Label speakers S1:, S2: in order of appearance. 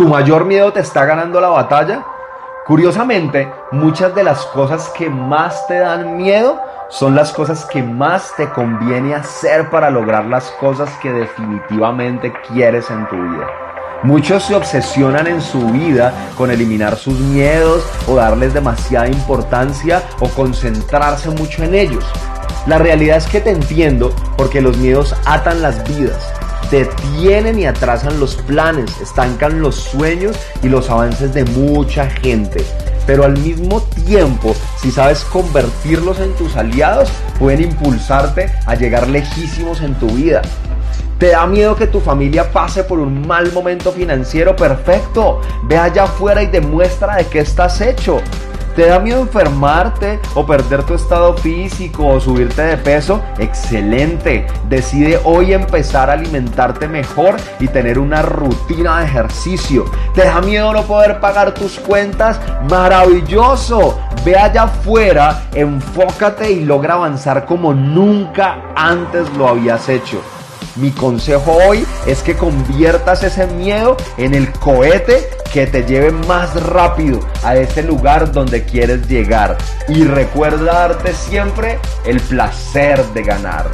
S1: ¿Tu mayor miedo te está ganando la batalla? Curiosamente, muchas de las cosas que más te dan miedo son las cosas que más te conviene hacer para lograr las cosas que definitivamente quieres en tu vida. Muchos se obsesionan en su vida con eliminar sus miedos o darles demasiada importancia o concentrarse mucho en ellos. La realidad es que te entiendo porque los miedos atan las vidas detienen y atrasan los planes, estancan los sueños y los avances de mucha gente. Pero al mismo tiempo, si sabes convertirlos en tus aliados, pueden impulsarte a llegar lejísimos en tu vida. ¿Te da miedo que tu familia pase por un mal momento financiero? Perfecto. Ve allá afuera y demuestra de qué estás hecho. ¿Te da miedo enfermarte o perder tu estado físico o subirte de peso? Excelente. Decide hoy empezar a alimentarte mejor y tener una rutina de ejercicio. ¿Te da miedo no poder pagar tus cuentas? Maravilloso. Ve allá afuera, enfócate y logra avanzar como nunca antes lo habías hecho. Mi consejo hoy es que conviertas ese miedo en el cohete que te lleve más rápido a ese lugar donde quieres llegar. Y recuerda darte siempre el placer de ganar.